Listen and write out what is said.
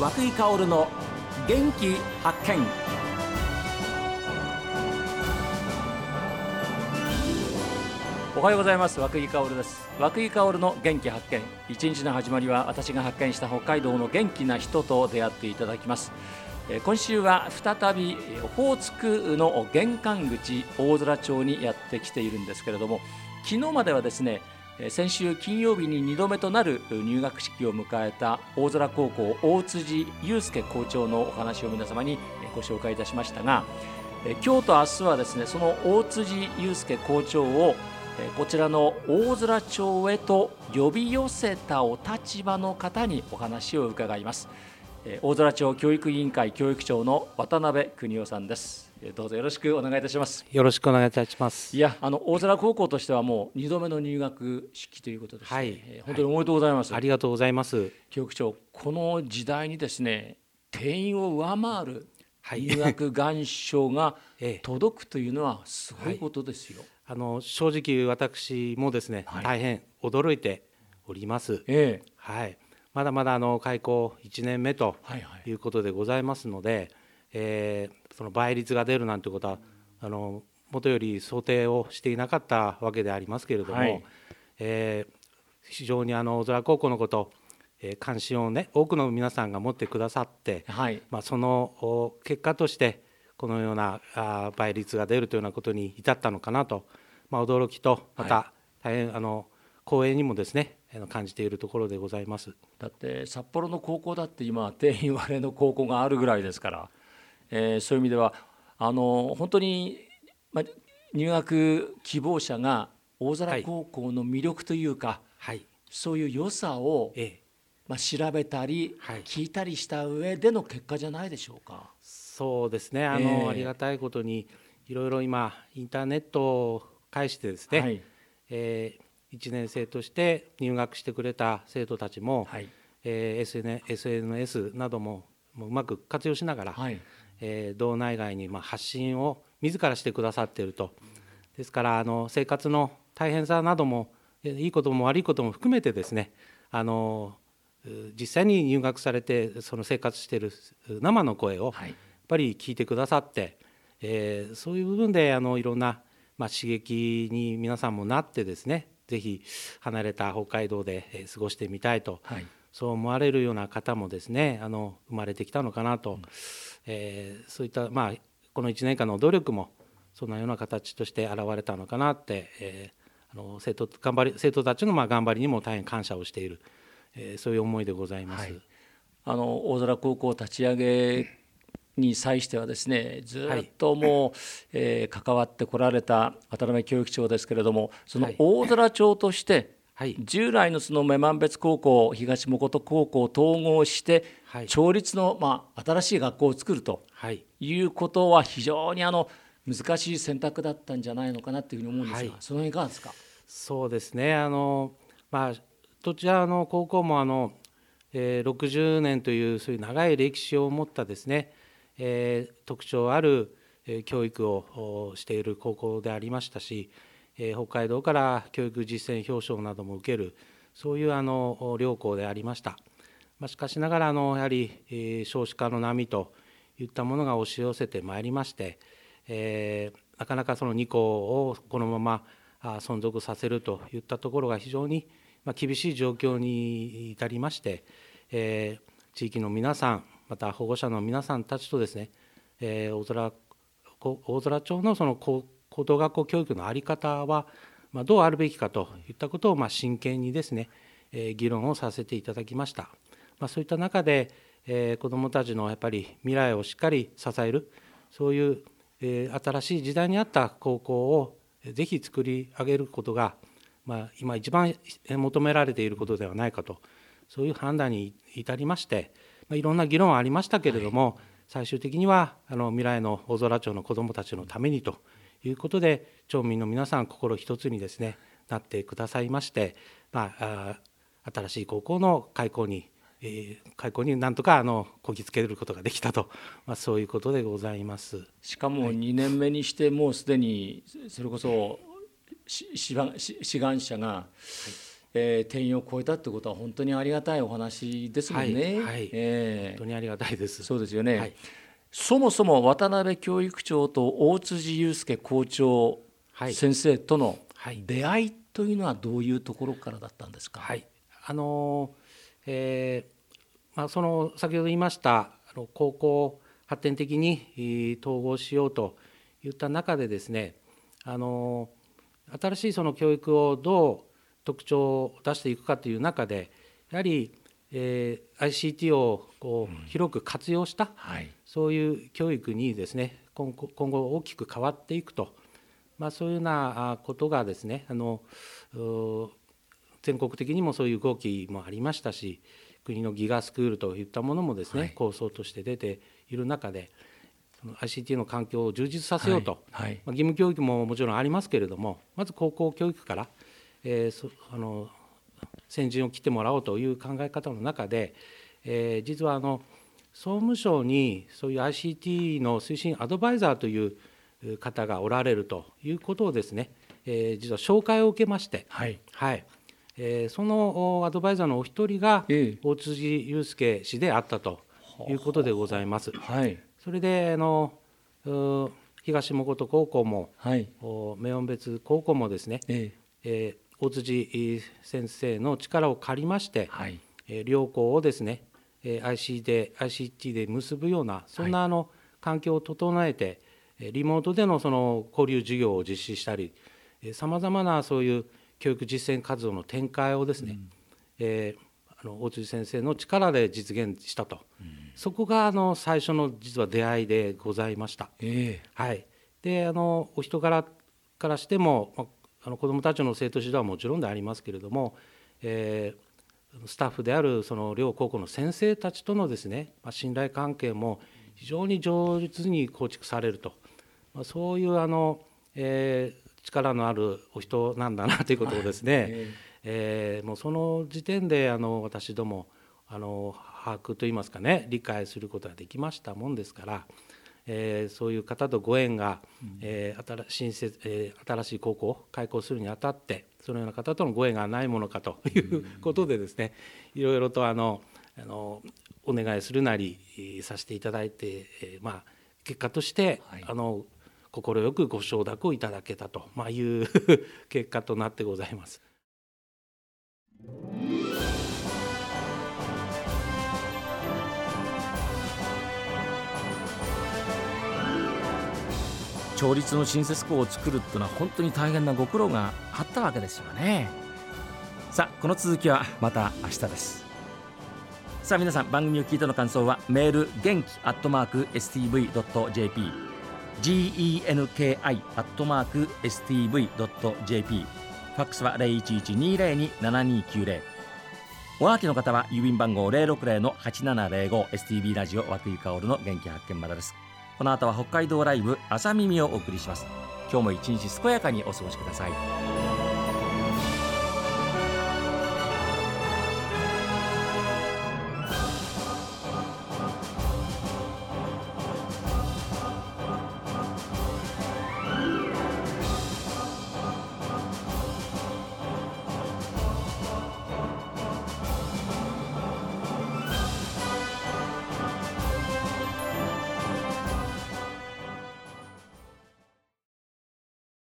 和久井薫の元気発見。おはようございます。和久井薫です。和久井薫の元気発見。一日の始まりは私が発見した北海道の元気な人と出会っていただきます。今週は再びオホーツクの玄関口大空町にやってきているんですけれども昨日まではですね先週金曜日に2度目となる入学式を迎えた大空高校大辻祐介校長のお話を皆様にご紹介いたしましたが今日と明日はですねその大辻祐介校長をこちらの大空町へと呼び寄せたお立場の方にお話を伺います。大空町教育委員会教育長の渡辺邦夫さんです。どうぞよろしくお願いいたします。よろしくお願いいたします。いやあの大空高校としてはもう2度目の入学式ということではい、本当におめでとうございます、はい、ありがとうございます。教育長この時代にですね定員を上回る入学願書が 届くというのはすごいことですよ、あの正直私もですね、大変驚いております、ええ、はいまだまだあの開校1年目ということでございますので、はいはい、えー、その倍率が出るなんてことはあのもとより想定をしていなかったわけでありますけれども、はい、えー、非常にあの大空高校のこと、えー、関心をね多くの皆さんが持ってくださって、はい、まあ、その結果としてこのようなあ倍率が出るというようなことに至ったのかなと、まあ、驚きとまた大変、あの光栄にもですね感じているところでございます。だって札幌の高校だって今定員割れの高校があるぐらいですから、えー、そういう意味ではあの本当に、まあ、入学希望者が大空高校の魅力というか、はい、そういう良さを、ええ、まあ、調べたり、はい、聞いたりした上での結果じゃないでしょうか。そうですね。あの、えー、ありがたいことにいろいろ今インターネットを介してですね、はい、えー1年生として入学してくれた生徒たちも、はい。えー、SNS などもうまく活用しながら、はい。えー、道内外にまあ発信を自らしてくださっていると。ですからあの生活の大変さなどもいいことも悪いことも含めてですねあの実際に入学されてその生活している生の声をやっぱり聞いてくださって、えー、そういう部分であのいろんな、まあ、刺激に皆さんもなってですねぜひ離れた北海道で過ごしてみたいと、はい、そう思われるような方もですねあの生まれてきたのかなと、うん、えー、そういった、まあ、この1年間の努力もそんなような形として現れたのかなって、えー、あの生徒頑張り生徒たちのまあ頑張りにも大変感謝をしている、えー、そういう思いでございます。はい、あの大空高校立ち上げに際してはですねずっともう、はい、えー、関わってこられた渡辺教育長ですけれどもその大空町として、はい、従来のその女満別高校東本高校を統合して、はい、町立の、まあ、新しい学校を作るとい。うことは非常にあの難しい選択だったんじゃないのかなというふうに思うんですが、その辺いかがですか？そうですね。あの、まあ、どちらの高校もあの、えー、60年というそういう長い歴史を持ったですねえ、特徴ある教育をしている高校でありましたし、え、北海道から教育実践表彰なども受けるそういうあの両校でありました。ま、しかしながらあのやはり、え、少子化の波といったものが押し寄せてまいりまして、え、なかなかその2校をこのまま存続させるといったところが非常に厳しい状況に至りまして、えー、地域の皆さんまた保護者の皆さんたちとですね、えー、大空大空町のその高等学校教育の在り方は、まあ、どうあるべきかといったことをまあ真剣にですね、えー、議論をさせていただきました。まあ、そういった中で、えー、子どもたちのやっぱり未来をしっかり支えるそういう、えー、新しい時代に合った高校をぜひ作り上げることが、まあ、今一番求められていることではないかとそういう判断に至りまして、まあ、いろんな議論はありましたけれども、はい、最終的にはあの未来の大空町の子どもたちのためにということで町民の皆さん心一つにですねなってくださいまして、まあ、あ新しい高校の開校に、えー、開校になんとかあのこぎつけることができたと、まあ、そういうことでございます。しかも2年目にしてもうすでにそれこそ志願者がえー、定員を超えたってことは本当にありがたいお話ですもんね。はい、はい、えー、本当にありがたいです。そうですよね。はい、そもそも渡辺教育長と大辻祐介校長先生との出会いというのはどういうところからだったんですか？はい、あのえー、まあその先ほど言いましたあの高校発展的に統合しようといった中でですね、あの新しいその教育をどう特徴を出していくかという中でやはり、えー、ICT をこう広く活用した、うん。はい、そういう教育にですね今後今後大きく変わっていくと、まあ、そういうようなことがですねあの全国的にもそういう動きもありましたし国のギガスクールといったものもですね、はい、構想として出ている中で ICT の環境を充実させようと、はい。はい、まあ、義務教育ももちろんありますけれどもまず高校教育からえー、あの先陣を切ってもらおうという考え方の中で、えー、実はあの総務省にそういう ICT の推進アドバイザーという方がおられるということをですね、えー、実は紹介を受けまして、はい。はい。えー、そのアドバイザーのお一人が大辻祐介氏であったということでございます。はい、それであの東本高校も、はい、明音別高校もですね、え。えー大辻先生の力を借りまして、はい、両校をですね IC で ICT で結ぶようなそんなあの環境を整えて、リモートでのその交流授業を実施したりさまざまなそういう教育実践活動の展開をですね、うん、えー、あの大辻先生の力で実現したと、うん、そこがあの最初の実は出会いでございました。えー、はい、であのお人柄からしても、まあの子どもたちの生徒指導はもちろんでありますけれども、えー、スタッフであるその両高校の先生たちとのですね、まあ、信頼関係も非常に上手に構築されると、まあ、そういうあの、えー、力のあるお人なんだなということをですね、えー、えー、もうその時点であの私どもあの把握といいますかね理解することができましたもんですから。えー、そういう方とご縁が、えー、新設えー、新しい高校を開校するにあたってそのような方とのご縁がないものかということでですねいろいろとあのあのお願いするなりさせていただいて、えー、まあ結果として、はい、あの快くご承諾をいただけたと、まあ、いう 結果となってございます。町立の新設校を作るっていうのは本当に大変なご苦労があったわけですよね。さあこの続きはまた明日です。さあ皆さん番組を聞いての感想はメール元気アットマーク STV.jp genki アットマーク STV.jp ファックスは0112027290おはきの方は郵便番号060-8705 STB ラジオ和久井薫の元気発見までです。この後は北海道ライブ朝耳をお送りします。今日も一日健やかにお過ごしください。